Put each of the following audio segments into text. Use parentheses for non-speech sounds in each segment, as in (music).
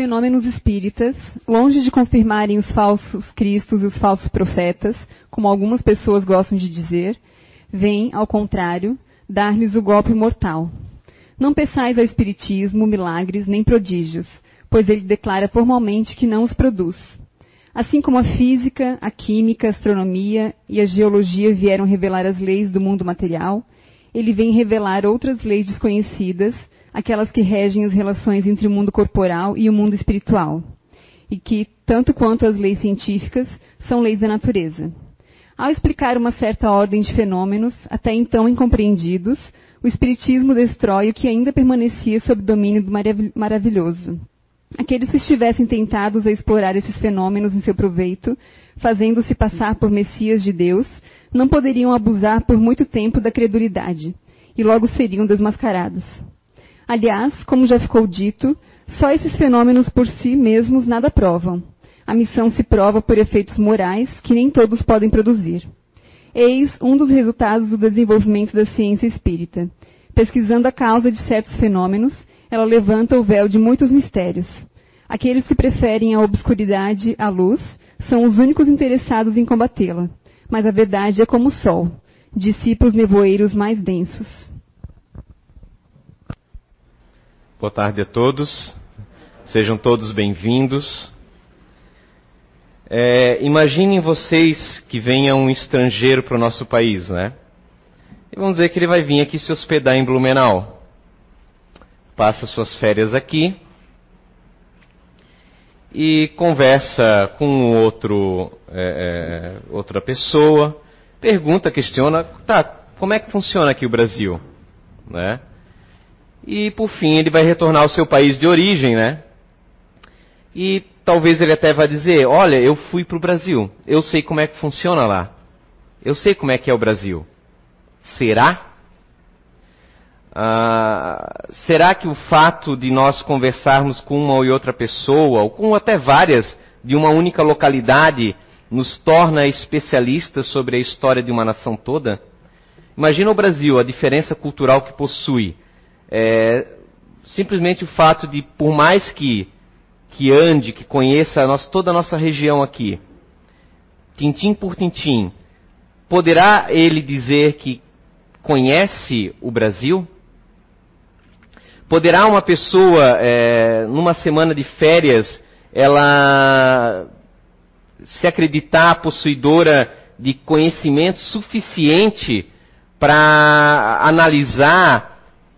fenômenos espíritas, longe de confirmarem os falsos cristos e os falsos profetas, como algumas pessoas gostam de dizer, vêm, ao contrário, dar-lhes o golpe mortal. Não peçais ao Espiritismo milagres nem prodígios, pois ele declara formalmente que não os produz. Assim como a física, a química, a astronomia e a geologia vieram revelar as leis do mundo material, ele vem revelar outras leis desconhecidas, aquelas que regem as relações entre o mundo corporal e o mundo espiritual, e que, tanto quanto as leis científicas, são leis da natureza. Ao explicar uma certa ordem de fenômenos, até então incompreendidos, o Espiritismo destrói o que ainda permanecia sob domínio do maravilhoso. Aqueles que estivessem tentados a explorar esses fenômenos em seu proveito, fazendo-se passar por Messias de Deus, não poderiam abusar por muito tempo da credulidade, e logo seriam desmascarados. Aliás, como já ficou dito, só esses fenômenos por si mesmos nada provam. A missão se prova por efeitos morais que nem todos podem produzir. Eis um dos resultados do desenvolvimento da ciência espírita. Pesquisando a causa de certos fenômenos, ela levanta o véu de muitos mistérios. Aqueles que preferem a obscuridade à luz são os únicos interessados em combatê-la. Mas a verdade é como o sol, dissipa os nevoeiros mais densos. Boa tarde a todos. Sejam todos bem-vindos. É, imaginem vocês que venha um estrangeiro para o nosso país, né? E vamos dizer que ele vai vir aqui se hospedar em Blumenau. Passa suas férias aqui e conversa com outro, é, é, outra pessoa, pergunta, questiona, tá, como é que funciona aqui o Brasil, né? E por fim ele vai retornar ao seu país de origem, né? E talvez ele até vá dizer: Olha, eu fui para o Brasil, eu sei como é que funciona lá, eu sei como é que é o Brasil. Será? Ah, será que o fato de nós conversarmos com uma ou outra pessoa, ou com até várias, de uma única localidade, nos torna especialistas sobre a história de uma nação toda? Imagina o Brasil, a diferença cultural que possui é, simplesmente o fato de, por mais que, que ande, que conheça a nossa, toda a nossa região aqui, tintim por tintim, poderá ele dizer que conhece o Brasil? Poderá uma pessoa, é, numa semana de férias, ela se acreditar possuidora de conhecimento suficiente para analisar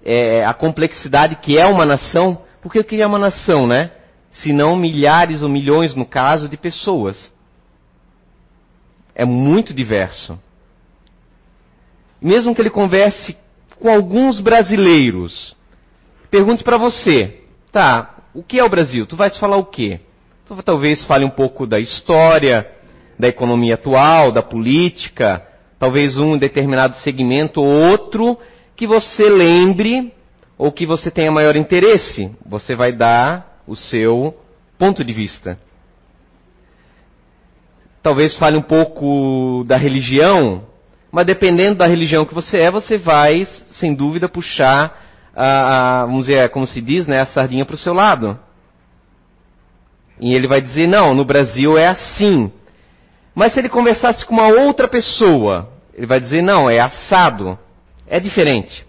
é, a complexidade que é uma nação, porque o que é uma nação, né? Se não milhares ou milhões, no caso, de pessoas. É muito diverso. Mesmo que ele converse com alguns brasileiros, pergunte para você, tá, o que é o Brasil? Tu vais falar o quê? Tu talvez fale um pouco da história, da economia atual, da política, talvez um determinado segmento ou outro que você lembre ou que você tenha maior interesse. Você vai dar o seu ponto de vista. Talvez fale um pouco da religião, mas dependendo da religião que você é, você vai, sem dúvida, puxar, a, a vamos dizer, como se diz, né, a sardinha para o seu lado. E ele vai dizer, não, no Brasil é assim. Mas se ele conversasse com uma outra pessoa, ele vai dizer, não, é assado. É diferente.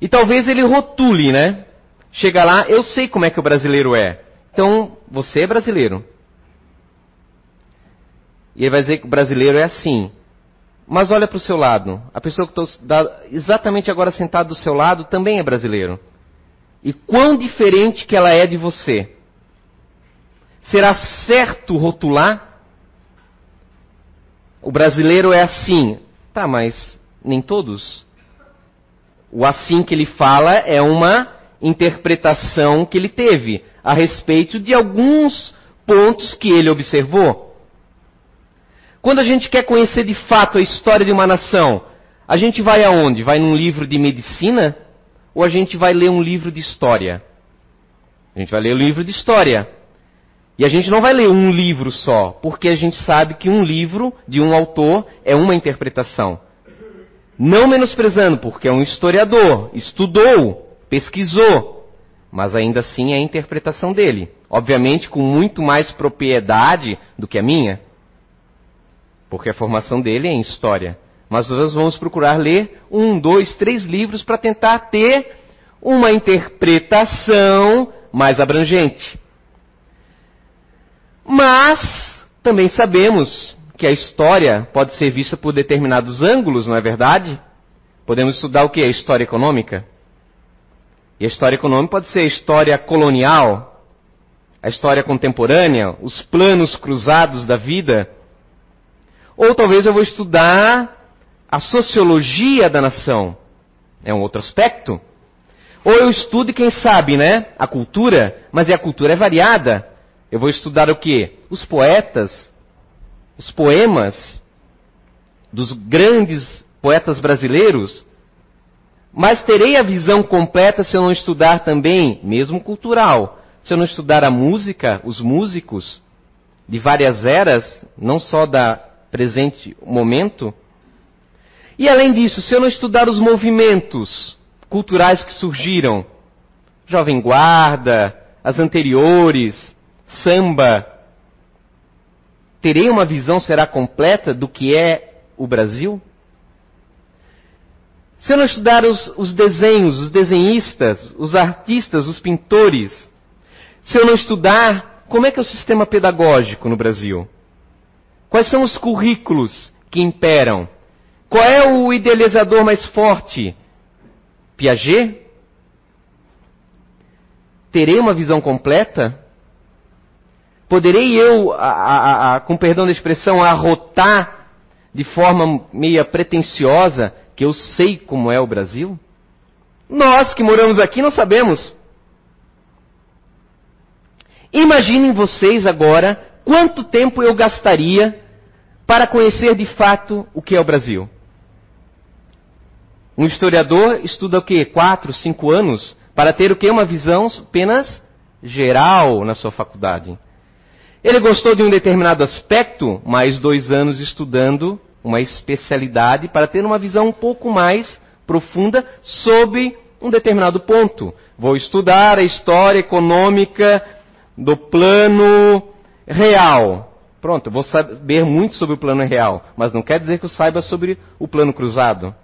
E talvez ele rotule, né? Chega lá, eu sei como é que o brasileiro é. Então, você é brasileiro. E ele vai dizer que o brasileiro é assim. Mas olha para o seu lado. A pessoa que está exatamente agora sentada do seu lado também é brasileiro. E quão diferente que ela é de você. Será certo rotular? O brasileiro é assim. Tá, mas nem todos. O assim que ele fala é uma interpretação que ele teve a respeito de alguns pontos que ele observou. Quando a gente quer conhecer de fato a história de uma nação, a gente vai aonde? Vai num livro de medicina ou a gente vai ler um livro de história? A gente vai ler um livro de história. E a gente não vai ler um livro só, porque a gente sabe que um livro de um autor é uma interpretação. Não menosprezando, porque é um historiador, estudou, pesquisou. mas ainda assim é a interpretação dele. Obviamente com muito mais propriedade do que a minha, porque a formação dele é em história. Mas nós vamos procurar ler um, dois, três livros para tentar ter uma interpretação mais abrangente. Mas também sabemos que a história pode ser vista por determinados ângulos, não é verdade? Podemos estudar o que? A história econômica. E a história econômica pode ser a história colonial, a história contemporânea, os planos cruzados da vida. Ou talvez eu vou estudar a sociologia da nação. É um outro aspecto. Ou eu estudo, quem sabe, né? A cultura, mas a cultura é variada. Eu vou estudar o que? Os poetas, os poemas dos grandes poetas brasileiros, mas terei a visão completa se eu não estudar também, mesmo cultural, se eu não estudar a música, os músicos de várias eras, não só da presente momento. E além disso, se eu não estudar os movimentos culturais que surgiram, Jovem Guarda, as anteriores, samba, terei uma visão será completa do que é o Brasil? Se eu não estudar os, os desenhos, os desenhistas, os artistas, os pintores, se eu não estudar como é que é o sistema pedagógico no Brasil? Quais são os currículos que imperam? Qual é o idealizador mais forte? Piaget? Terei uma visão completa? Poderei eu, a, a, a, com perdão da expressão, arrotar de forma meia pretensiosa que eu sei como é o Brasil? Nós que moramos aqui não sabemos. Imaginem vocês agora quanto tempo eu gastaria para conhecer de fato o que é o Brasil. Um historiador estuda o que? Quatro, cinco anos para ter o que? Uma visão apenas geral na sua faculdade. Ele gostou de um determinado aspecto, mais dois anos estudando uma especialidade para ter uma visão um pouco mais profunda sobre um determinado ponto. Vou estudar a história econômica do plano real. Pronto, vou saber muito sobre o plano real, mas não quer dizer que eu saiba sobre o plano cruzado.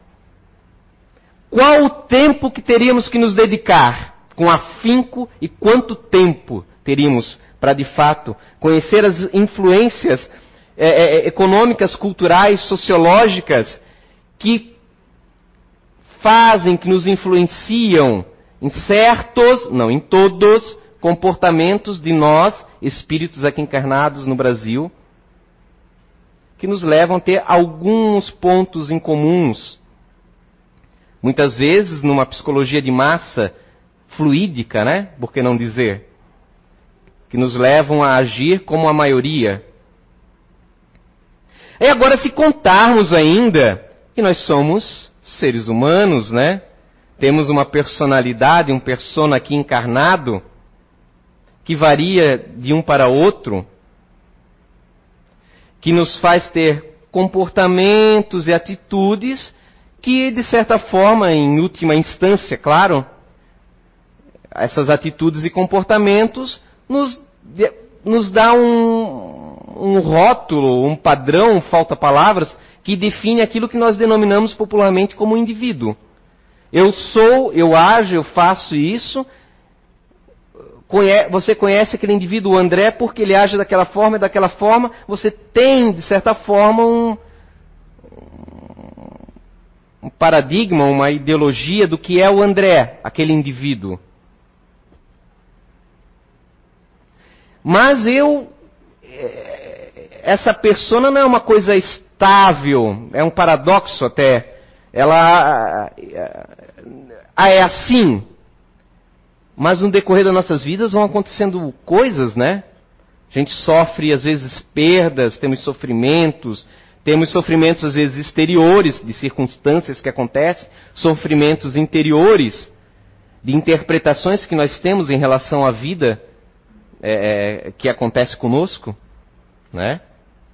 Qual o tempo que teríamos que nos dedicar com afinco e quanto tempo teríamos para de fato conhecer as influências é, é, é, econômicas, culturais, sociológicas que fazem, que nos influenciam em certos, não em todos, comportamentos de nós, espíritos aqui encarnados no Brasil, que nos levam a ter alguns pontos em comuns. Muitas vezes, numa psicologia de massa fluídica, né? Por que não dizer? Que nos levam a agir como a maioria, e agora, se contarmos ainda que nós somos seres humanos, né? Temos uma personalidade, um persona aqui encarnado, que varia de um para outro, que nos faz ter comportamentos e atitudes que, de certa forma, em última instância, claro, essas atitudes e comportamentos nos, nos dá um, um rótulo, um padrão, falta palavras, que define aquilo que nós denominamos popularmente como indivíduo. Eu sou, eu ajo, eu faço isso. Você conhece aquele indivíduo André porque ele age daquela forma e daquela forma. Você tem, de certa forma, um, um paradigma, uma ideologia do que é o André, aquele indivíduo. Mas eu essa persona não é uma coisa estável, é um paradoxo até. Ela ah, é assim. Mas no decorrer das nossas vidas vão acontecendo coisas, né? A gente sofre às vezes perdas, temos sofrimentos, temos sofrimentos às vezes exteriores de circunstâncias que acontecem, sofrimentos interiores de interpretações que nós temos em relação à vida é, é que acontece conosco, né?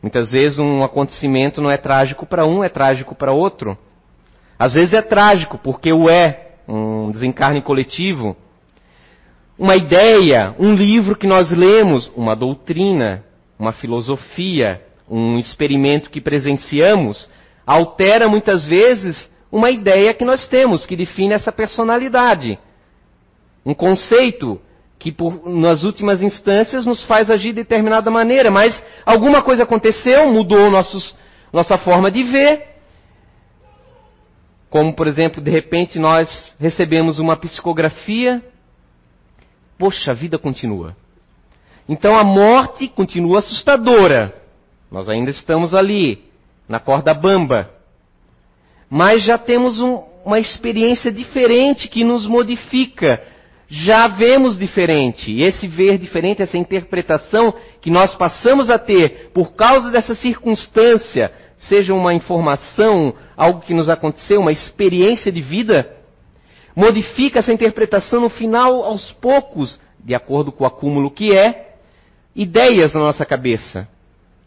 Muitas vezes um acontecimento não é trágico para um, é trágico para outro. Às vezes é trágico porque o é, um desencarne coletivo. uma ideia, um livro que nós lemos, uma doutrina, uma filosofia, um experimento que presenciamos, altera muitas vezes uma ideia que nós temos, que define essa personalidade. Um conceito que, por, nas últimas instâncias, nos faz agir de determinada maneira, mas alguma coisa aconteceu, mudou nossos, nossa forma de ver. Como, por exemplo, de repente nós recebemos uma psicografia poxa, a vida continua. Então a morte continua assustadora. Nós ainda estamos ali, na corda bamba. Mas já temos um, uma experiência diferente que nos modifica. Já vemos diferente. E esse ver diferente, essa interpretação que nós passamos a ter por causa dessa circunstância, seja uma informação, algo que nos aconteceu, uma experiência de vida, modifica essa interpretação no final, aos poucos, de acordo com o acúmulo que é, ideias na nossa cabeça.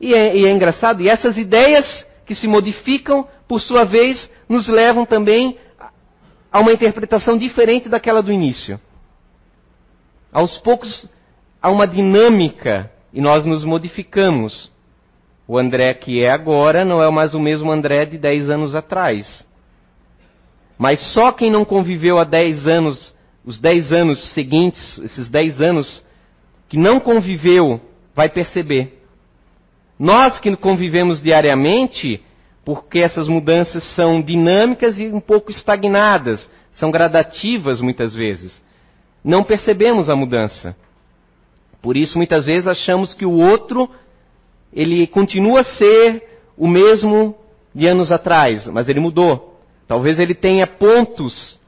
E é, e é engraçado, e essas ideias que se modificam, por sua vez, nos levam também a uma interpretação diferente daquela do início. Aos poucos, há uma dinâmica e nós nos modificamos. O André que é agora não é mais o mesmo André de 10 anos atrás. Mas só quem não conviveu há 10 anos, os 10 anos seguintes, esses 10 anos que não conviveu, vai perceber. Nós que convivemos diariamente, porque essas mudanças são dinâmicas e um pouco estagnadas, são gradativas muitas vezes, não percebemos a mudança. Por isso, muitas vezes achamos que o outro ele continua a ser o mesmo de anos atrás, mas ele mudou. Talvez ele tenha pontos,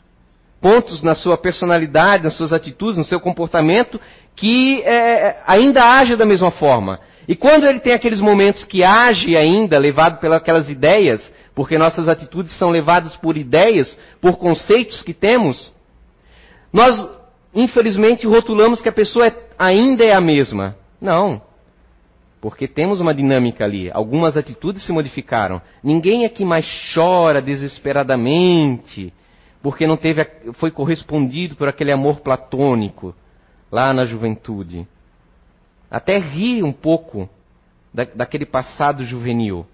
pontos na sua personalidade, nas suas atitudes, no seu comportamento, que é, ainda age da mesma forma. E quando ele tem aqueles momentos que age ainda, levado pelas ideias, porque nossas atitudes são levadas por ideias, por conceitos que temos, nós, infelizmente, rotulamos que a pessoa é, ainda é a mesma. Não. Porque temos uma dinâmica ali. Algumas atitudes se modificaram. Ninguém aqui mais chora desesperadamente porque não teve, foi correspondido por aquele amor platônico lá na juventude. Até ri um pouco da, daquele passado juvenil.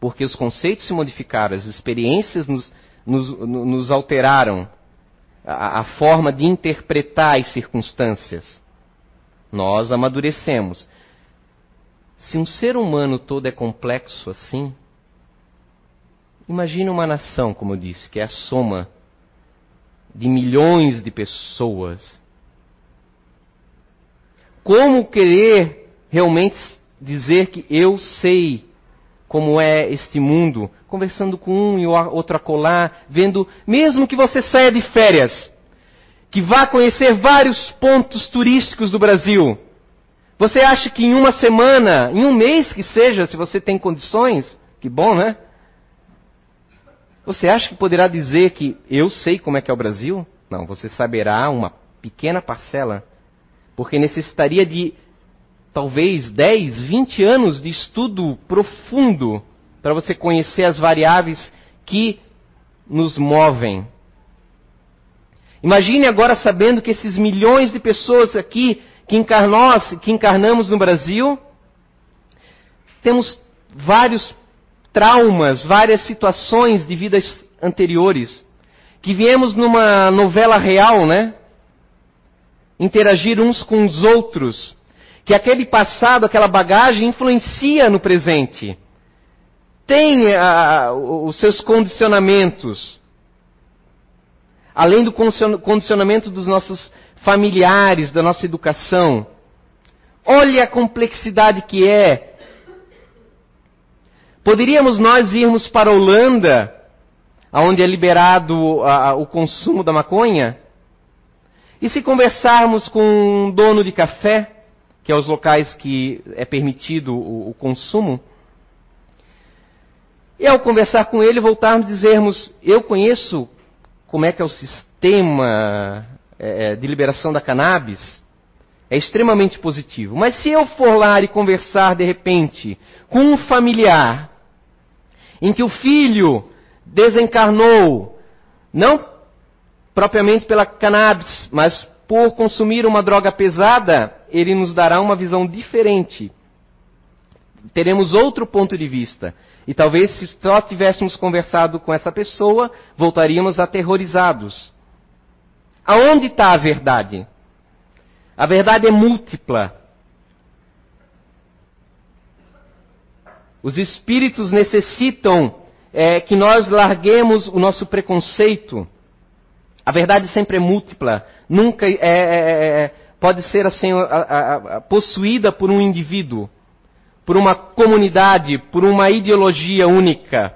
Porque os conceitos se modificaram, as experiências nos, nos, nos alteraram a, a forma de interpretar as circunstâncias. Nós amadurecemos. Se um ser humano todo é complexo assim, imagine uma nação, como eu disse, que é a soma de milhões de pessoas. Como querer realmente dizer que eu sei como é este mundo, conversando com um e outro acolá, vendo, mesmo que você saia de férias, que vá conhecer vários pontos turísticos do Brasil, você acha que em uma semana, em um mês que seja, se você tem condições, que bom, né? Você acha que poderá dizer que eu sei como é que é o Brasil? Não, você saberá uma pequena parcela, porque necessitaria de talvez 10, 20 anos de estudo profundo para você conhecer as variáveis que nos movem. Imagine agora sabendo que esses milhões de pessoas aqui que, encarnós, que encarnamos no Brasil, temos vários traumas, várias situações de vidas anteriores, que viemos numa novela real, né? Interagir uns com os outros, que aquele passado, aquela bagagem influencia no presente. Tem ah, os seus condicionamentos. Além do condicionamento dos nossos familiares, da nossa educação. Olha a complexidade que é. Poderíamos nós irmos para a Holanda, onde é liberado a, o consumo da maconha, e se conversarmos com um dono de café, que é os locais que é permitido o, o consumo, e ao conversar com ele voltarmos a dizermos, eu conheço como é que é o sistema é, é, de liberação da cannabis é extremamente positivo. Mas se eu for lá e conversar de repente com um familiar em que o filho desencarnou, não propriamente pela cannabis, mas por consumir uma droga pesada, ele nos dará uma visão diferente. Teremos outro ponto de vista. E talvez se só tivéssemos conversado com essa pessoa, voltaríamos aterrorizados. Aonde está a verdade? A verdade é múltipla. Os espíritos necessitam é, que nós larguemos o nosso preconceito. A verdade sempre é múltipla. Nunca é, é, é, é pode ser assim a, a, a, possuída por um indivíduo, por uma comunidade, por uma ideologia única.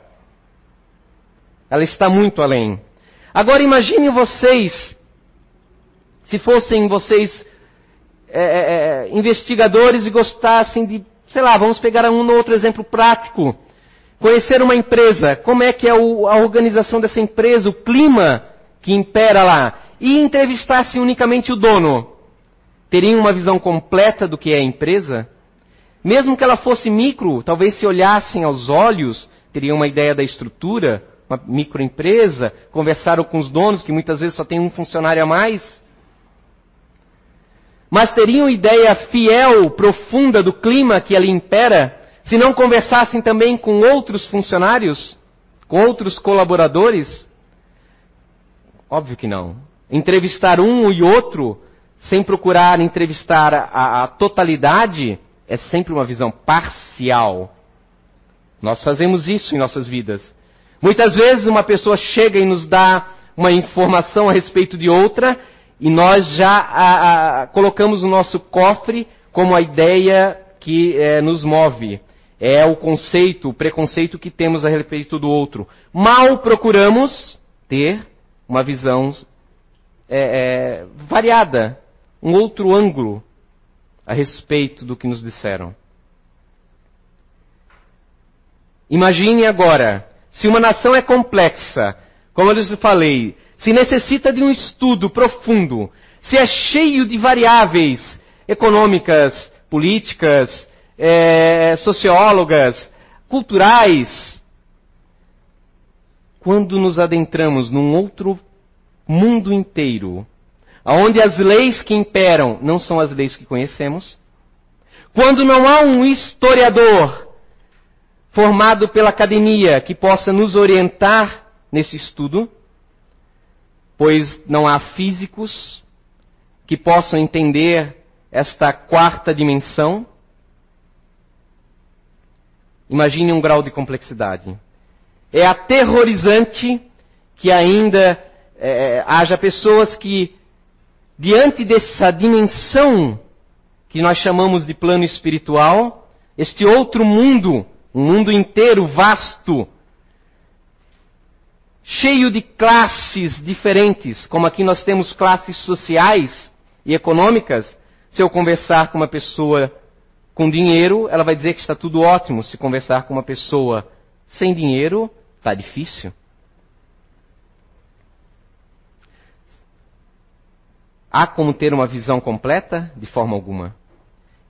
Ela está muito além. Agora imagine vocês, se fossem vocês é, investigadores e gostassem de sei lá, vamos pegar um outro exemplo prático. Conhecer uma empresa, como é que é o, a organização dessa empresa, o clima que impera lá, e entrevistasse unicamente o dono. Teriam uma visão completa do que é a empresa? Mesmo que ela fosse micro, talvez se olhassem aos olhos, teriam uma ideia da estrutura, uma microempresa, conversaram com os donos, que muitas vezes só tem um funcionário a mais mas teriam ideia fiel, profunda do clima que ali impera, se não conversassem também com outros funcionários, com outros colaboradores? Óbvio que não. Entrevistar um e outro, sem procurar entrevistar a, a totalidade, é sempre uma visão parcial. Nós fazemos isso em nossas vidas. Muitas vezes uma pessoa chega e nos dá uma informação a respeito de outra e nós já a, a, colocamos o nosso cofre como a ideia que é, nos move. É o conceito, o preconceito que temos a respeito do outro. Mal procuramos ter uma visão é, é, variada, um outro ângulo a respeito do que nos disseram. Imagine agora, se uma nação é complexa, como eu lhes falei, se necessita de um estudo profundo, se é cheio de variáveis econômicas, políticas, é, sociólogas, culturais, quando nos adentramos num outro mundo inteiro, onde as leis que imperam não são as leis que conhecemos, quando não há um historiador formado pela academia que possa nos orientar nesse estudo, pois não há físicos que possam entender esta quarta dimensão. Imagine um grau de complexidade. É aterrorizante que ainda é, haja pessoas que, diante dessa dimensão que nós chamamos de plano espiritual, este outro mundo, um mundo inteiro vasto, cheio de classes diferentes, como aqui nós temos classes sociais e econômicas. Se eu conversar com uma pessoa com dinheiro, ela vai dizer que está tudo ótimo. Se conversar com uma pessoa sem dinheiro, está difícil. Há como ter uma visão completa? De forma alguma.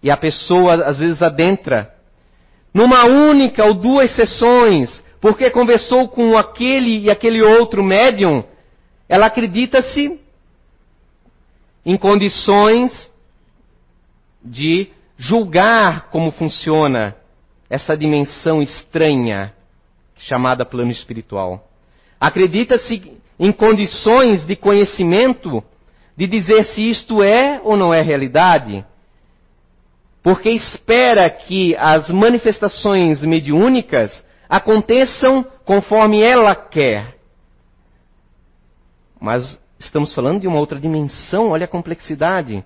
E a pessoa às vezes adentra numa única ou duas sessões porque conversou com aquele e aquele outro médium, ela acredita-se em condições de julgar como funciona essa dimensão estranha chamada plano espiritual. Acredita-se em condições de conhecimento de dizer se isto é ou não é realidade, porque espera que as manifestações mediúnicas aconteçam conforme ela quer. Mas estamos falando de uma outra dimensão, olha a complexidade.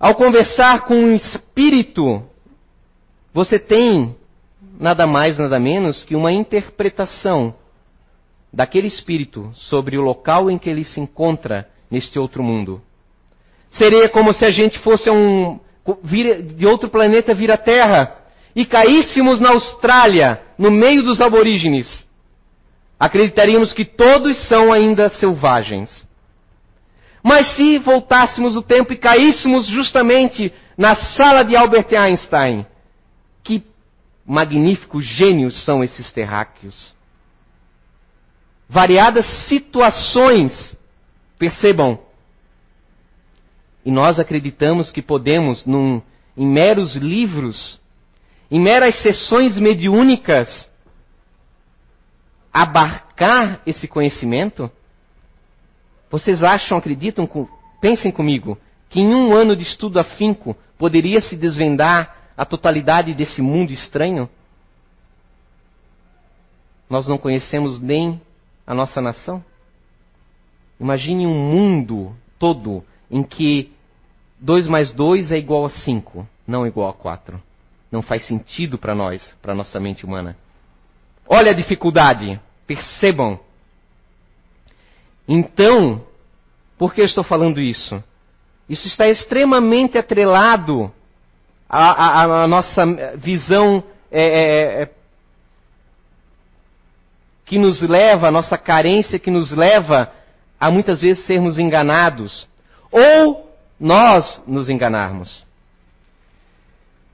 Ao conversar com um espírito, você tem nada mais, nada menos que uma interpretação daquele espírito sobre o local em que ele se encontra neste outro mundo. Seria como se a gente fosse um, de outro planeta vir à Terra e caíssemos na Austrália, no meio dos aborígenes, acreditaríamos que todos são ainda selvagens. Mas se voltássemos o tempo e caíssemos justamente na sala de Albert Einstein, magníficos gênios são esses terráqueos. Variadas situações, percebam, E nós acreditamos que podemos, num, em meros livros, em meras sessões mediúnicas, abarcar esse conhecimento? Vocês acham, acreditam, pensem comigo, que em um ano de estudo afinco poderia se desvendar a totalidade desse mundo estranho? Nós não conhecemos nem a nossa nação? Imagine um mundo todo em que 2 mais 2 é igual a 5, não igual a 4. Não faz sentido para nós, para nossa mente humana. Olha a dificuldade, percebam. Então, por que eu estou falando isso? Isso está extremamente atrelado à, à, à nossa visão é, é, é, que nos leva, a nossa carência que nos leva a muitas vezes sermos enganados. Ou nós nos enganarmos.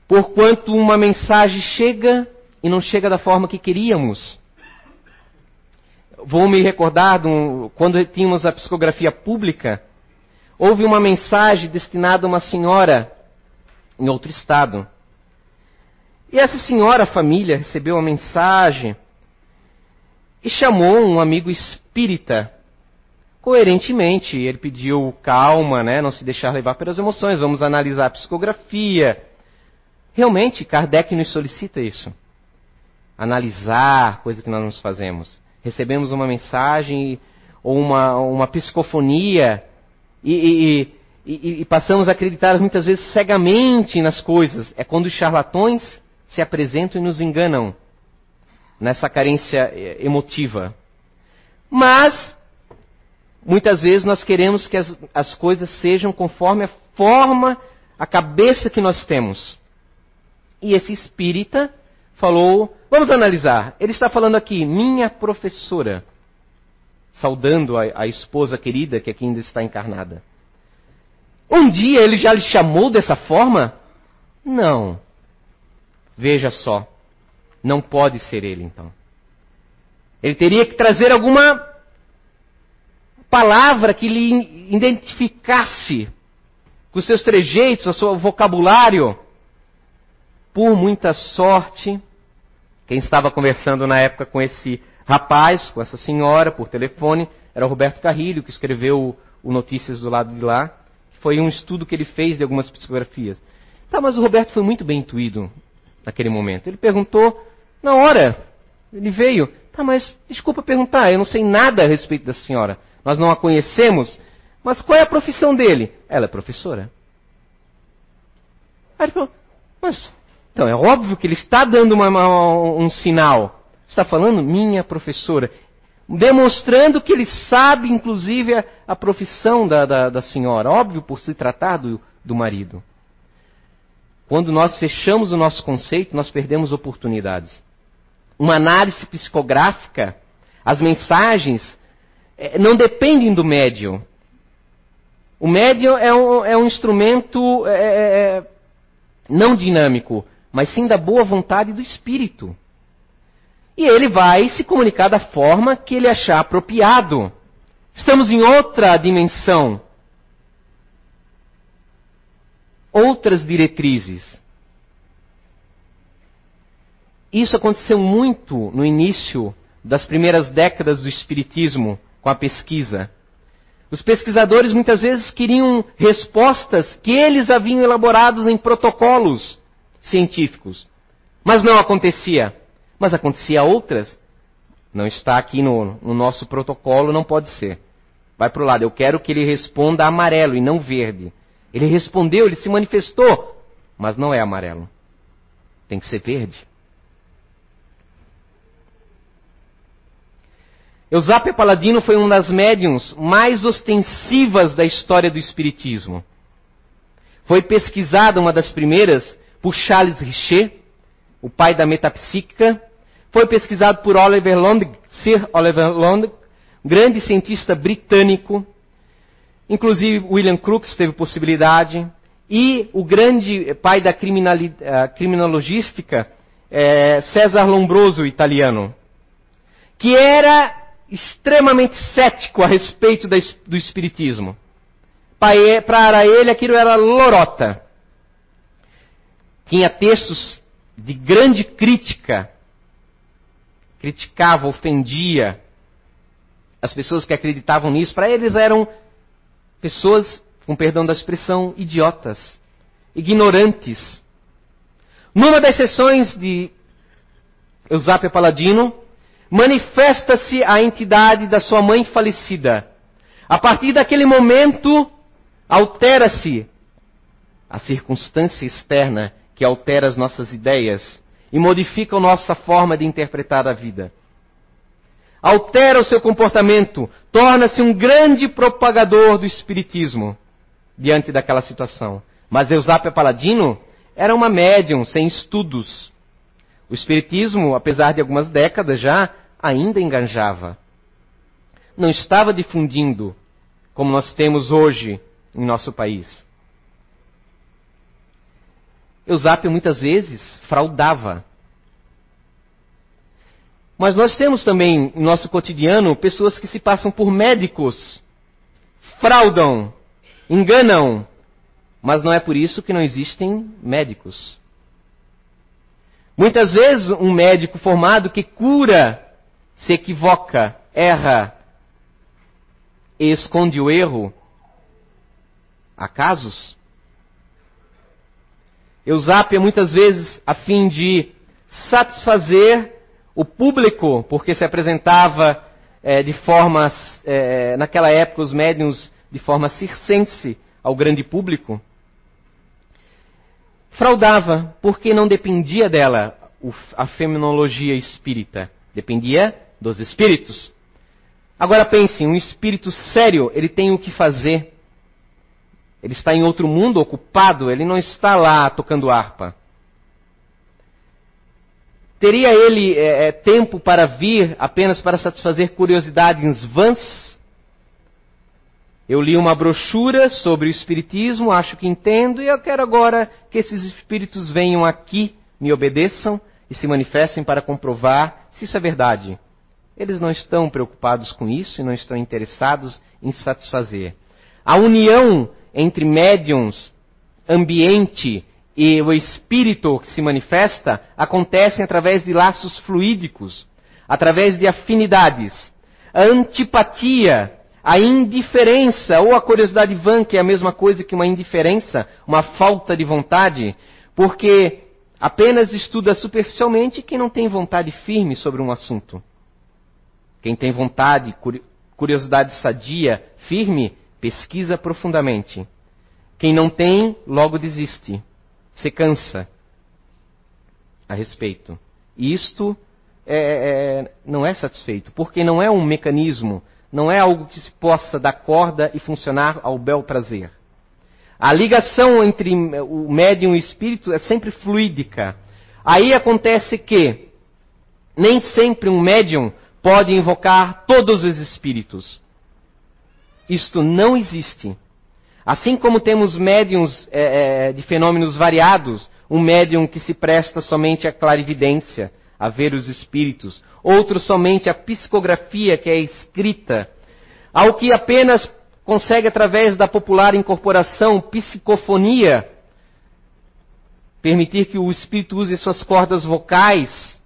Porquanto uma mensagem chega e não chega da forma que queríamos. Vou me recordar um, quando tínhamos a psicografia pública, houve uma mensagem destinada a uma senhora em outro estado. E essa senhora, família, recebeu a mensagem e chamou um amigo espírita coerentemente. Ele pediu calma, né, não se deixar levar pelas emoções, vamos analisar a psicografia. Realmente, Kardec nos solicita isso. Analisar, coisa que nós não fazemos. Recebemos uma mensagem ou uma, uma psicofonia e, e, e, e passamos a acreditar muitas vezes cegamente nas coisas. É quando os charlatões se apresentam e nos enganam nessa carência eh, emotiva. Mas Muitas vezes nós queremos que as, as coisas sejam conforme a forma, a cabeça que nós temos. E esse espírita falou, vamos analisar. Ele está falando aqui, minha professora, saudando a, a esposa querida que aqui ainda está encarnada. Um dia ele já lhe chamou dessa forma? Não. Veja só, não pode ser ele então. Ele teria que trazer alguma palavra que lhe identificasse com os seus trejeitos, o seu vocabulário. Por muita sorte, quem estava conversando na época com esse rapaz, com essa senhora, por telefone, era o Roberto Carrilho, que escreveu o Notícias do lado de lá. Foi um estudo que ele fez de algumas psicografias. Tá, mas o Roberto foi muito bem intuído naquele momento. Ele perguntou na hora. Ele veio. Tá, mas desculpa perguntar, eu não sei nada a respeito da senhora nós não a conhecemos, mas qual é a profissão dele? Ela é professora. Aí ele falou, mas, então é óbvio que ele está dando uma, uma, um sinal. Está falando minha professora. Demonstrando que ele sabe, inclusive, a, a profissão da, da, da, senhora. Óbvio, por se tratar do, do marido. Quando nós fechamos o nosso conceito, nós perdemos oportunidades. Uma análise psicográfica, as mensagens é, não dependem do médium. O médium é um, é um instrumento é, é, é, não dinâmico, mas sim da boa vontade do espírito. E ele vai se comunicar da forma que ele achar apropriado. Estamos em outra dimensão. Outras diretrizes. Isso aconteceu muito no início das primeiras décadas do Espiritismo com a pesquisa. Os pesquisadores muitas vezes queriam respostas que eles haviam elaborados em protocolos científicos. Mas não acontecia. Mas acontecia outras. Não está aqui no, no nosso protocolo, não pode ser. Vai para o lado. Eu quero que ele responda amarelo e não verde. Ele respondeu, ele se manifestou, mas não é amarelo. Tem que ser verde. Eusápia Paladino foi uma das médiums mais ostensivas da história do Espiritismo. Foi pesquisada, uma das primeiras, por Charles Richer, o pai da metapsíquica. Foi pesquisado por Oliver Lond, Sir Oliver Lond, grande cientista britânico. Inclusive William Crookes teve possibilidade. E o grande pai da criminalogística, é, César Lombroso, italiano, que era extremamente cético a respeito do Espiritismo. para ele aquilo era lorota. Tinha textos de grande crítica, criticava, ofendia as pessoas que acreditavam nisso. Para eles eram pessoas, com perdão da expressão, idiotas, ignorantes. Numa das sessões de Eusapia Paladino, manifesta-se a entidade da sua mãe falecida. A partir daquele momento, altera-se a circunstância externa que altera as nossas ideias e modifica a nossa forma de interpretar a vida. Altera o seu comportamento, torna-se um grande propagador do espiritismo diante daquela situação. Mas Eusapia Paladino era uma médium sem estudos. O espiritismo, apesar de algumas décadas já, ainda enganjava. Não estava difundindo como nós temos hoje em nosso país. Eusapia muitas vezes fraudava. Mas nós temos também em nosso cotidiano pessoas que se passam por médicos, fraudam, enganam, mas não é por isso que não existem médicos. Muitas vezes um médico formado que cura se equivoca, erra e esconde o erro? Há casos? Eusápia, muitas vezes, a fim de satisfazer o público, porque se apresentava é, de forma, é, naquela época, os médiums de forma circense ao grande público, fraudava, porque não dependia dela a feminologia espírita, dependia dos espíritos. Agora pense, um espírito sério, ele tem o que fazer. Ele está em outro mundo ocupado, ele não está lá tocando harpa. Teria ele é, é, tempo para vir apenas para satisfazer curiosidades vãs? Eu li uma brochura sobre o Espiritismo, acho que entendo, e eu quero agora que esses espíritos venham aqui, me obedeçam e se manifestem para comprovar se isso é verdade. Eles não estão preocupados com isso e não estão interessados em satisfazer. A união entre médiums, ambiente e o espírito que se manifesta acontece através de laços fluídicos, através de afinidades. A antipatia, a indiferença ou a curiosidade vã, que é a mesma coisa que uma indiferença, uma falta de vontade, porque apenas estuda superficialmente quem não tem vontade firme sobre um assunto. Quem tem vontade, curiosidade sadia, firme, pesquisa profundamente. Quem não tem, logo desiste, se cansa a respeito. E isto é, é, não é satisfeito, porque não é um mecanismo, não é algo que se possa dar corda e funcionar ao bel prazer. A ligação entre o médium e o espírito é sempre fluídica. Aí acontece que nem sempre um médium pode invocar todos os espíritos. Isto não existe. Assim como temos médiums é, é, de fenômenos variados, um médium que se presta somente à clarividência, a ver os espíritos, outro somente à psicografia, que é escrita, ao que apenas consegue, através da popular incorporação, psicofonia, permitir que o espírito use suas cordas vocais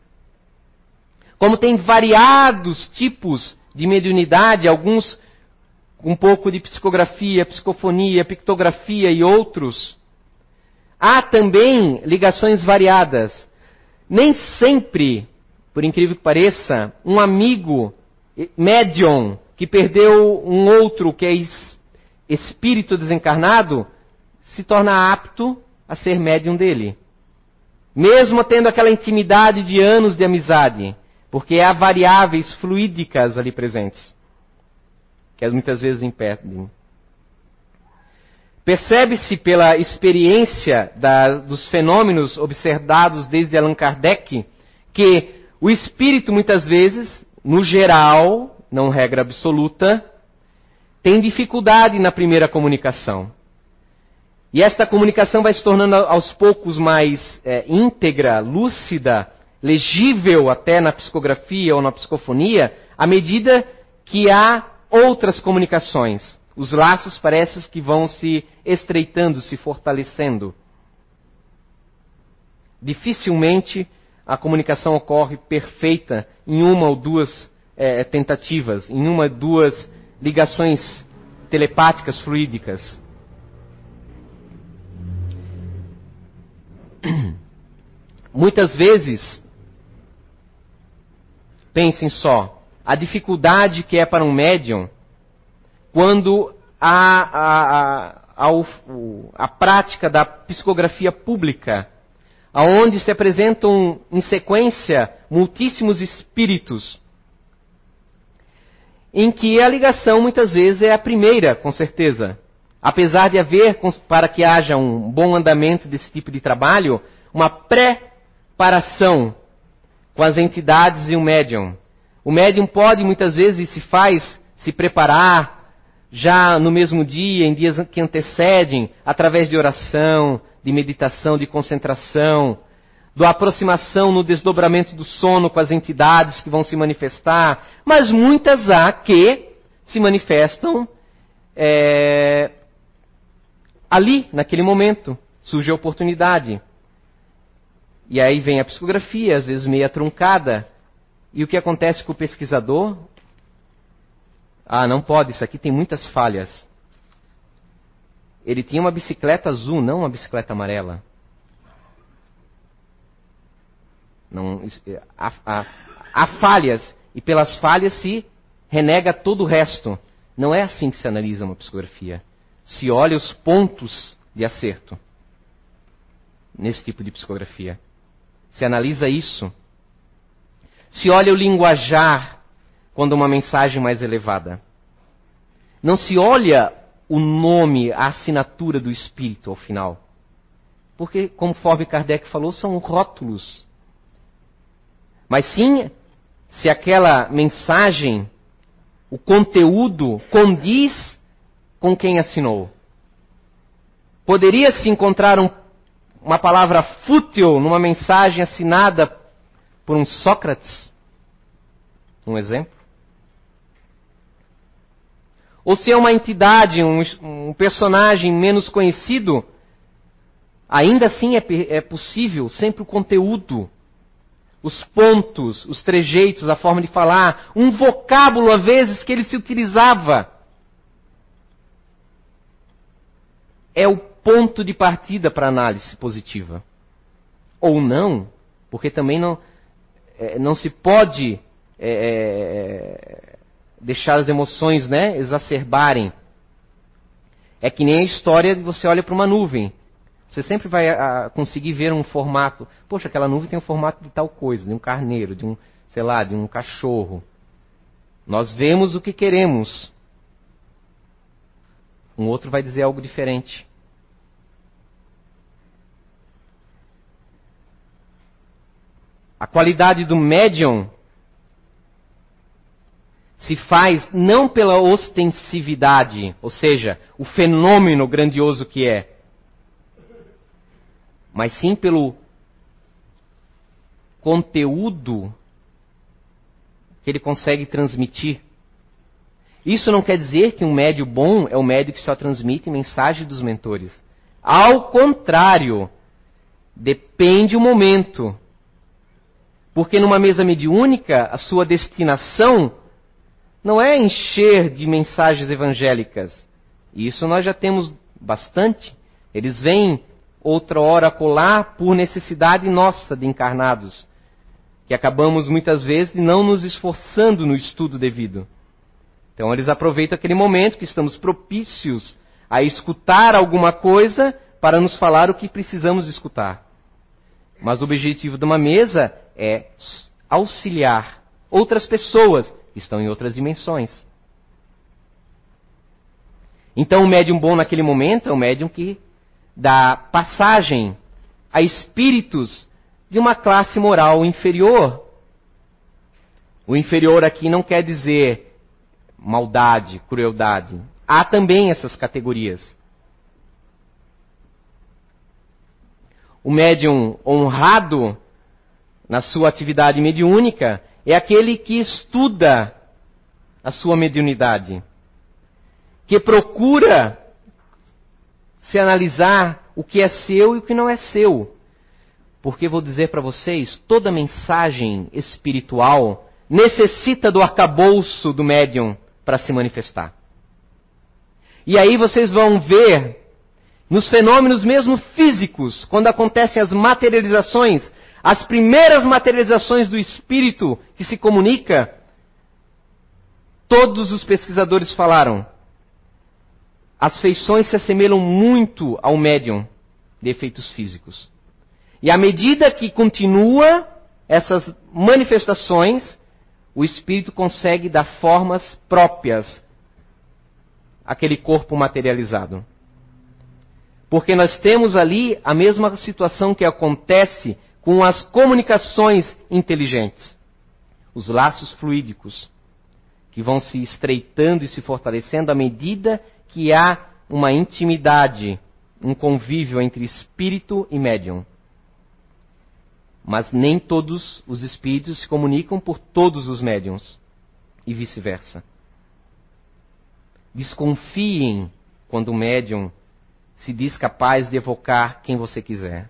como tem variados tipos de mediunidade, alguns um pouco de psicografia, psicofonia, pictografia e outros, há também ligações variadas. Nem sempre, por incrível que pareça, um amigo médium que perdeu um outro que é espírito desencarnado se torna apto a ser médium dele. Mesmo tendo aquela intimidade de anos de amizade. Porque há variáveis fluídicas ali presentes, que muitas vezes impedem. Percebe-se pela experiência da, dos fenômenos observados desde Allan Kardec que o espírito, muitas vezes, no geral, não regra absoluta, tem dificuldade na primeira comunicação. E esta comunicação vai se tornando aos poucos mais é, íntegra, lúcida, legível até na psicografia ou na psicofonia, à medida que há outras comunicações, Os laços parecem que vão se estreitando, se fortalecendo. Dificilmente a comunicação ocorre perfeita em uma ou duas é, tentativas, em uma ou duas ligações telepáticas fluídicas. (clears throat) Muitas vezes, pensem só, a dificuldade que é para um médium quando a, a, a, a, prática da psicografia pública, aonde se apresentam em sequência muitíssimos espíritos, em que a ligação muitas vezes é a primeira, com certeza. Apesar de haver, para que haja um bom andamento desse tipo de trabalho, uma preparação com as entidades e o médium. O médium pode muitas vezes se faz se preparar já no mesmo dia, em dias que antecedem, através de oração, de meditação, de concentração, da aproximação no desdobramento do sono com as entidades que vão se manifestar, mas muitas há que se manifestam é, ali, naquele momento, surge a oportunidade. E aí vem a psicografia, às vezes meia truncada. E o que acontece com o pesquisador? Ah, não pode, isso aqui tem muitas falhas. Ele tinha uma bicicleta azul, não uma bicicleta amarela. Não, é, há, há, há falhas, e pelas falhas se renega todo o resto. Não é assim que se analisa uma psicografia. Se olha os pontos de acerto nesse tipo de psicografia. Se analisa isso. Se olha o linguajar quando uma mensagem mais elevada. Não se olha o nome, a assinatura do espírito ao final. Porque, conforme Kardec falou, são rótulos. Mas sim, se aquela mensagem, o conteúdo, condiz com quem assinou. Poderia-se encontrar um, uma palavra fútil numa mensagem assinada por um Sócrates? Um exemplo? Ou se é uma entidade, um, um personagem menos conhecido, ainda assim é, é possível sempre o conteúdo, os pontos, os trejeitos, a forma de falar, um vocábulo às vezes que ele se utilizava. É o ponto de partida para análise positiva. Ou não, porque também não, é, não se pode é, é deixar as emoções né, exacerbarem. É que nem a história de você olha para uma nuvem. Você sempre vai a, conseguir ver um formato. Poxa, aquela nuvem tem um formato de tal coisa, de um carneiro, de um, sei lá, de um cachorro. Nós vemos o que queremos. Um outro vai dizer algo diferente. A qualidade do médium se faz não pela ostensividade, ou seja, o fenômeno grandioso que é, mas sim pelo conteúdo que ele consegue transmitir. Isso não quer dizer que um médio bom é o médio que só transmite mensagem dos mentores. Ao contrário, depende o momento. Porque numa mesa mediúnica, a sua destinação não é encher de mensagens evangélicas. Isso nós já temos bastante. Eles vêm outra hora colar por necessidade nossa de encarnados, que acabamos muitas vezes não nos esforçando no estudo devido. Então eles aproveitam aquele momento que estamos propícios a escutar alguma coisa para nos falar o que precisamos escutar. Mas o objetivo de uma mesa é auxiliar outras pessoas estão em outras dimensões. Então, o médium bom naquele momento é o médium que dá passagem a espíritos de uma classe moral inferior. O inferior aqui não quer dizer maldade, crueldade. Há também essas categorias. O médium honrado na sua atividade mediúnica é aquele que estuda a sua mediunidade. que procura se analisar o que é seu e o que não é seu. Porque vou dizer para vocês, toda mensagem espiritual necessita do arcabouço do médium para se manifestar. E aí vocês vão ver nos fenômenos mesmo físicos, quando acontecem as materializações, as primeiras materializações do espírito que se comunica, todos os pesquisadores falaram, as feições se assemelham muito ao médium de efeitos físicos. E à medida que continua essas manifestações, o espírito consegue dar formas próprias àquele corpo materializado. Porque nós temos ali a mesma situação que acontece com as comunicações inteligentes. Os laços fluídicos, que vão se estreitando e se fortalecendo à medida que há uma intimidade, um convívio entre espírito e médium. Mas nem todos os espíritos se comunicam por todos os médiums, e vice-versa. Desconfiem quando o médium se diz capaz de evocar quem você quiser.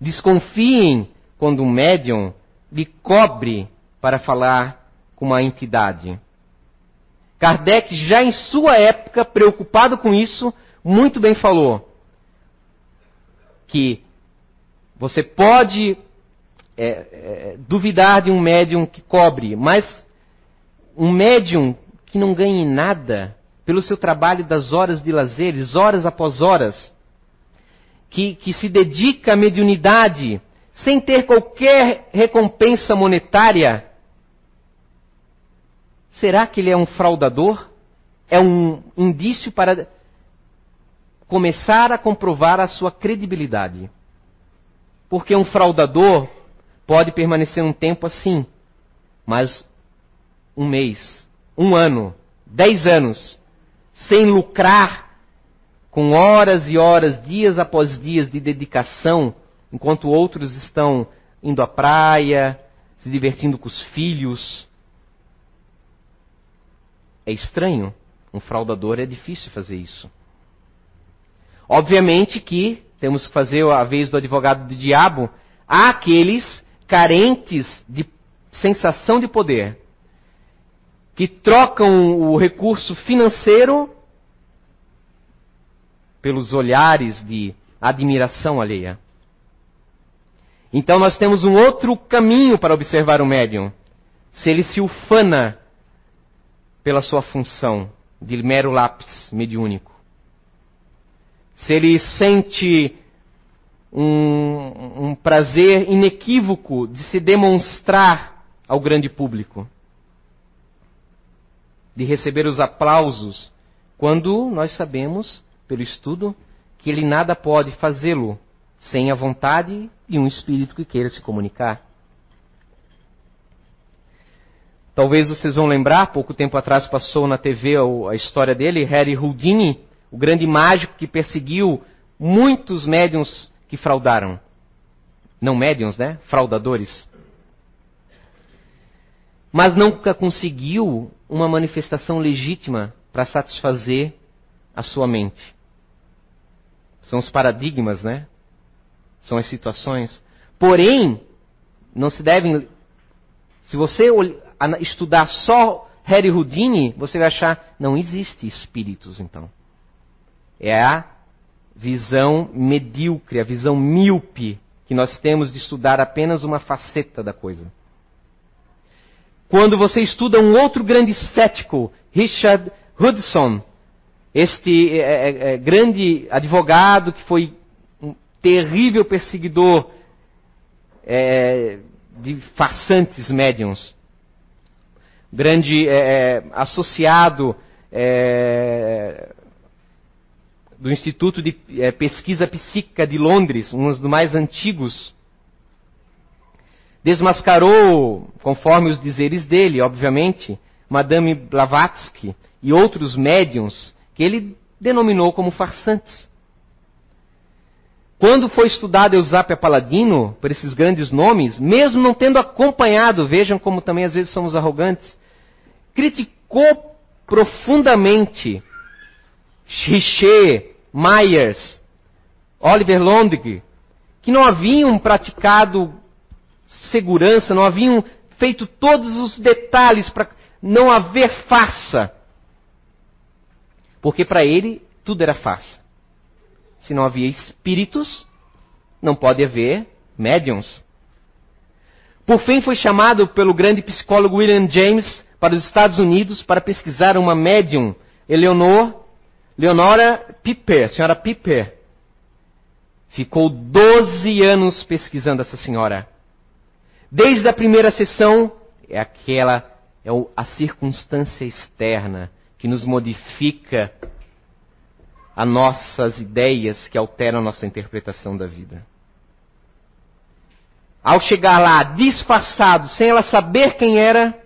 Desconfiem quando um médium lhe cobre para falar com uma entidade. Kardec, já em sua época, preocupado com isso, muito bem falou que você pode é, é, duvidar de um médium que cobre, mas um médium que não ganhe nada pelo seu trabalho das horas de lazeres, horas após horas, que, que se dedica à mediunidade sem ter qualquer recompensa monetária, será que ele é um fraudador? É um indício para começar a comprovar a sua credibilidade. Porque um fraudador pode permanecer um tempo assim, mas um mês, um ano, dez anos, sem lucrar, com horas e horas, dias após dias de dedicação, enquanto outros estão indo à praia, se divertindo com os filhos. É estranho. Um fraudador é difícil fazer isso. Obviamente que temos que fazer a vez do advogado do diabo. Há aqueles carentes de sensação de poder que trocam o recurso financeiro pelos olhares de admiração alheia. Então nós temos um outro caminho para observar o médium. Se ele se ufana pela sua função de mero lápis mediúnico. Se ele sente um, um prazer inequívoco de se demonstrar ao grande público de receber os aplausos, quando nós sabemos, pelo estudo, que ele nada pode fazê-lo sem a vontade de um espírito que queira se comunicar. Talvez vocês vão lembrar, pouco tempo atrás passou na TV a história dele, Harry Houdini, o grande mágico que perseguiu muitos médiums que fraudaram. Não médiums, né? Fraudadores mas nunca conseguiu uma manifestação legítima para satisfazer a sua mente. São os paradigmas, né? São as situações. Porém, não se devem. Se você estudar só Harry Houdini, você vai achar não existe espíritos, então. É a visão medíocre, a visão míope que nós temos de estudar apenas uma faceta da coisa. Quando você estuda um outro grande cético, Richard Hudson, este é, é, é, grande advogado que foi um terrível perseguidor é, de farsantes médiums, grande é, é, associado do Instituto de Pesquisa Psíquica de Londres, um dos mais antigos. Desmascarou, conforme os dizeres dele, obviamente, Madame Blavatsky e outros médiums que ele denominou como farsantes. Quando foi estudado Eusapia Paladino, por esses grandes nomes, mesmo não tendo acompanhado, vejam como também às vezes somos arrogantes, criticou profundamente Richer, Myers, Oliver Londig, que não haviam praticado segurança, não haviam feito todos os detalhes para não haver farsa. Porque para ele tudo era farsa. Se não havia espíritos, não pode haver médiums. Por fim, foi chamado pelo grande psicólogo William James para os Estados Unidos para pesquisar uma médium, Eleonor, Leonora Piper, senhora Piper. Ficou 12 anos pesquisando essa senhora. Desde a primeira sessão, é aquela, é a circunstância externa que nos modifica as nossas ideias, que alteram a nossa interpretação da vida. Ao chegar lá disfarçado, sem ela saber quem era,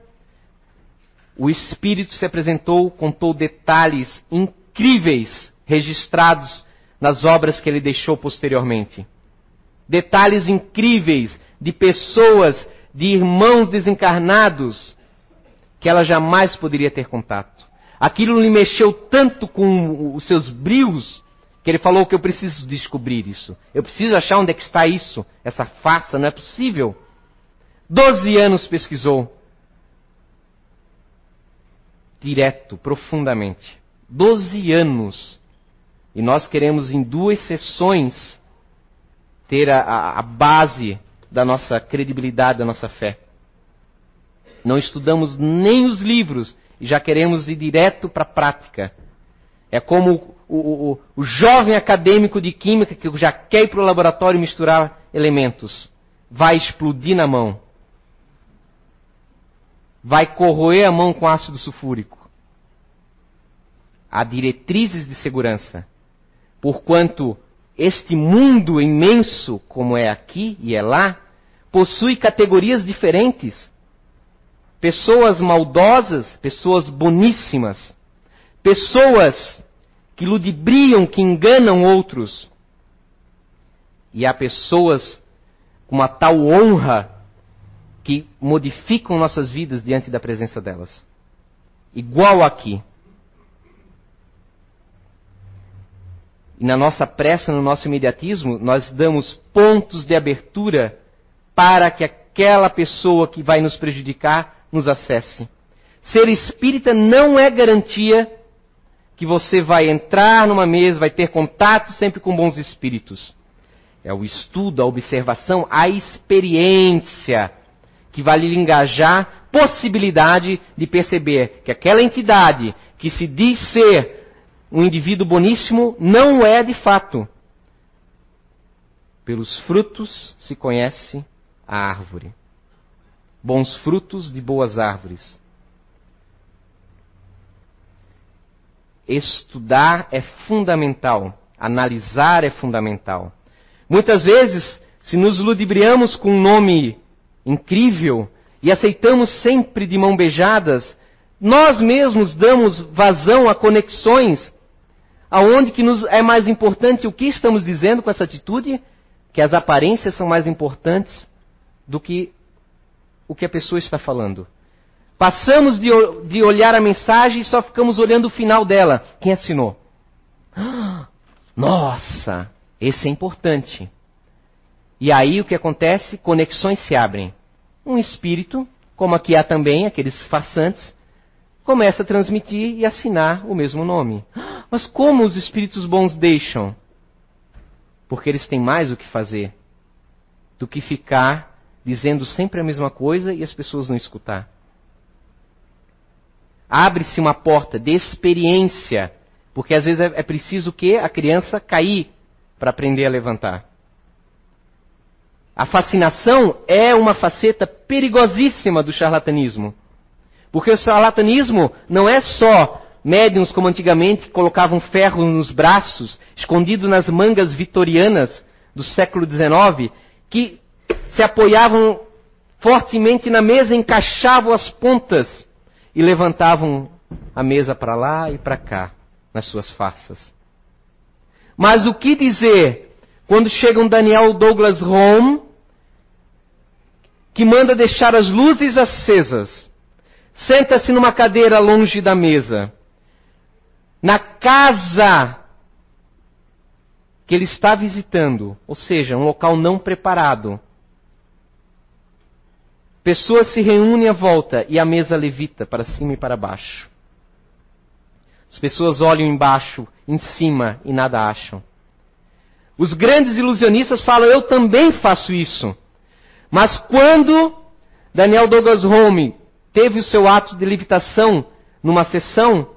o Espírito se apresentou, contou detalhes incríveis registrados nas obras que ele deixou posteriormente. Detalhes incríveis de pessoas, de irmãos desencarnados, que ela jamais poderia ter contato. Aquilo lhe mexeu tanto com os seus brios, que ele falou que eu preciso descobrir isso. Eu preciso achar onde é que está isso, essa farsa, não é possível. Doze anos pesquisou. Direto, profundamente. Doze anos. E nós queremos em duas sessões ter a, a base da nossa credibilidade, da nossa fé. Não estudamos nem os livros e já queremos ir direto para a prática. É como o, o, o, jovem acadêmico de química que já quer ir para o laboratório misturar elementos. Vai explodir na mão. Vai corroer a mão com ácido sulfúrico. Há diretrizes de segurança. Porquanto este mundo imenso, como é aqui e é lá, possui categorias diferentes. Pessoas maldosas, pessoas boníssimas, pessoas que ludibriam, que enganam outros. E há pessoas com uma tal honra que modificam nossas vidas diante da presença delas. Igual aqui. E na nossa pressa, no nosso imediatismo, nós damos pontos de abertura para que aquela pessoa que vai nos prejudicar nos acesse. Ser espírita não é garantia que você vai entrar numa mesa, vai ter contato sempre com bons espíritos. É o estudo, a observação, a experiência que vai lhe engajar possibilidade de perceber que aquela entidade que se diz ser um indivíduo boníssimo não é de fato. Pelos frutos se conhece a árvore. Bons frutos de boas árvores. Estudar é fundamental, analisar é fundamental. Muitas vezes, se nos ludibriamos com um nome incrível e aceitamos sempre de mão beijadas, nós mesmos damos vazão a conexões aonde que nos é mais importante o que estamos dizendo com essa atitude, que as aparências são mais importantes do que o que a pessoa está falando. Passamos de, de olhar a mensagem e só ficamos olhando o final dela. Quem assinou? (gasps) Nossa, esse é importante. E aí o que acontece? Conexões se abrem. Um espírito, como aqui há também aqueles farsantes, começa a transmitir e assinar o mesmo nome. (gasps) Mas como os espíritos bons deixam? Porque eles têm mais o que fazer do que ficar dizendo sempre a mesma coisa e as pessoas não escutar. Abre-se uma porta de experiência, porque às vezes é, é preciso que a criança cair para aprender a levantar. A fascinação é uma faceta perigosíssima do charlatanismo. Porque o charlatanismo não é só médiums como antigamente colocavam ferro nos braços, escondido nas mangas vitorianas do século XIX, que se apoiavam fortemente na mesa, encaixavam as pontas e levantavam a mesa para lá e para cá, nas suas farsas. Mas o que dizer quando chega um Daniel Douglas Home, que manda deixar as luzes acesas, senta-se numa cadeira longe da mesa, na casa que ele está visitando, ou seja, um local não preparado. Pessoas se reúnem à volta e a mesa levita para cima e para baixo. As pessoas olham embaixo, em cima e nada acham. Os grandes ilusionistas falam: Eu também faço isso. Mas quando Daniel Douglas Home teve o seu ato de levitação numa sessão,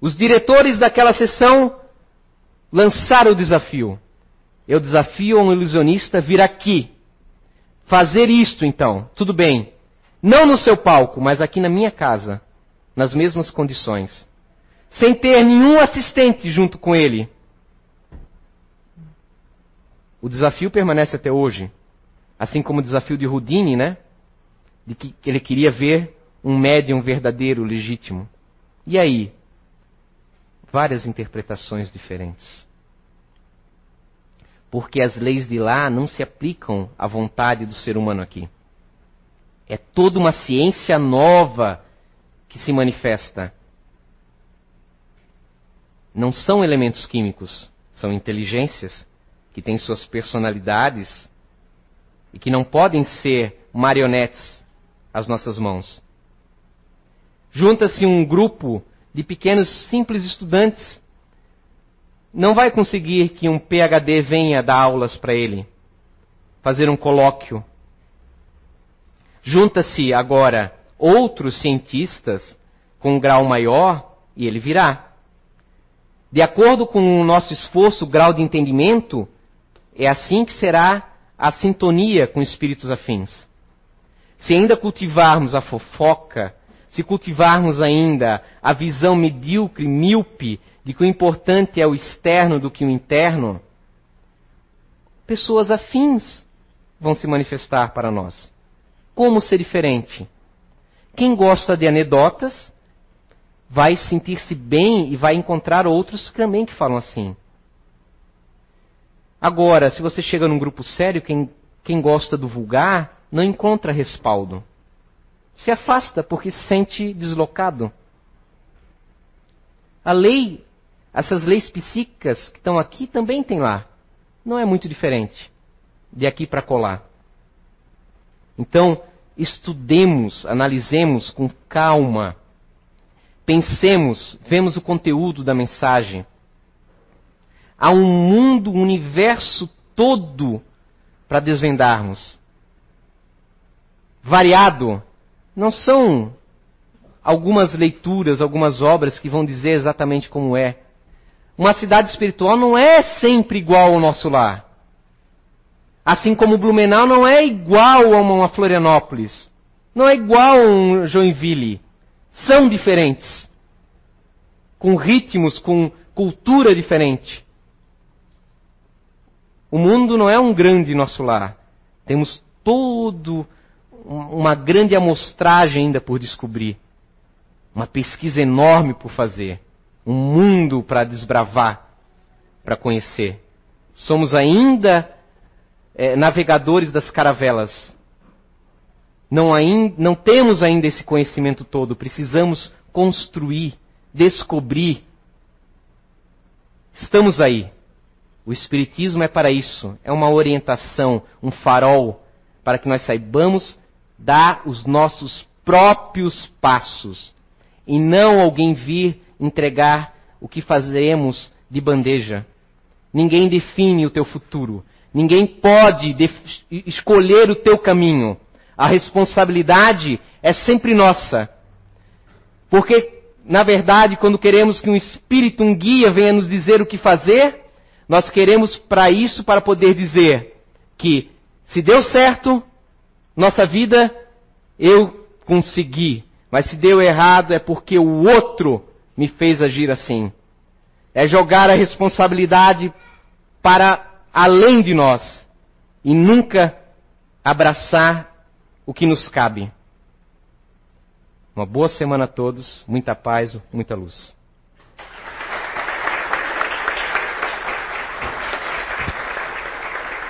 os diretores daquela sessão lançaram o desafio. Eu desafio um ilusionista vir aqui, fazer isto então, tudo bem. Não no seu palco, mas aqui na minha casa, nas mesmas condições. Sem ter nenhum assistente junto com ele. O desafio permanece até hoje. Assim como o desafio de Houdini, né? De que ele queria ver um médium verdadeiro, legítimo. E aí? Várias interpretações diferentes. Porque as leis de lá não se aplicam à vontade do ser humano aqui. É toda uma ciência nova que se manifesta. Não são elementos químicos, são inteligências que têm suas personalidades e que não podem ser marionetes às nossas mãos. Junta-se um grupo de pequenos simples estudantes, não vai conseguir que um PhD venha dar aulas para ele, fazer um colóquio. Junta-se agora outros cientistas com um grau maior e ele virá. De acordo com o nosso esforço, grau de entendimento, é assim que será a sintonia com espíritos afins. Se ainda cultivarmos a fofoca, se cultivarmos ainda a visão medíocre, míope, de que o importante é o externo do que o interno, pessoas afins vão se manifestar para nós. Como ser diferente? Quem gosta de anedotas vai sentir-se bem e vai encontrar outros também que falam assim. Agora, se você chega num grupo sério, quem, quem gosta do vulgar não encontra respaldo. Se afasta porque se sente deslocado. A lei, essas leis psíquicas que estão aqui também tem lá. Não é muito diferente de aqui para colar. Então, estudemos, analisemos com calma. Pensemos, vemos o conteúdo da mensagem Há um mundo, um universo todo para desvendarmos. Variado. Não são algumas leituras, algumas obras que vão dizer exatamente como é. Uma cidade espiritual não é sempre igual ao nosso lar. Assim como Blumenau não é igual a uma Florianópolis. Não é igual a um Joinville. São diferentes. Com ritmos, com cultura diferente. O mundo não é um grande nosso lar. Temos todo uma grande amostragem ainda por descobrir. Uma pesquisa enorme por fazer. Um mundo para desbravar, para conhecer. Somos ainda é, navegadores das caravelas. Não, ainda, não temos ainda esse conhecimento todo. Precisamos construir, descobrir. Estamos aí. O Espiritismo é para isso, é uma orientação, um farol, para que nós saibamos dar os nossos próprios passos e não alguém vir entregar o que fazemos de bandeja. Ninguém define o teu futuro, ninguém pode escolher o teu caminho. A responsabilidade é sempre nossa. Porque, na verdade, quando queremos que um espírito, um guia venha nos dizer o que fazer, nós queremos para isso, para poder dizer que se deu certo, nossa vida, eu consegui. Mas se deu errado é porque o outro me fez agir assim. É jogar a responsabilidade para além de nós e nunca abraçar o que nos cabe. Uma boa semana a todos, muita paz, muita luz.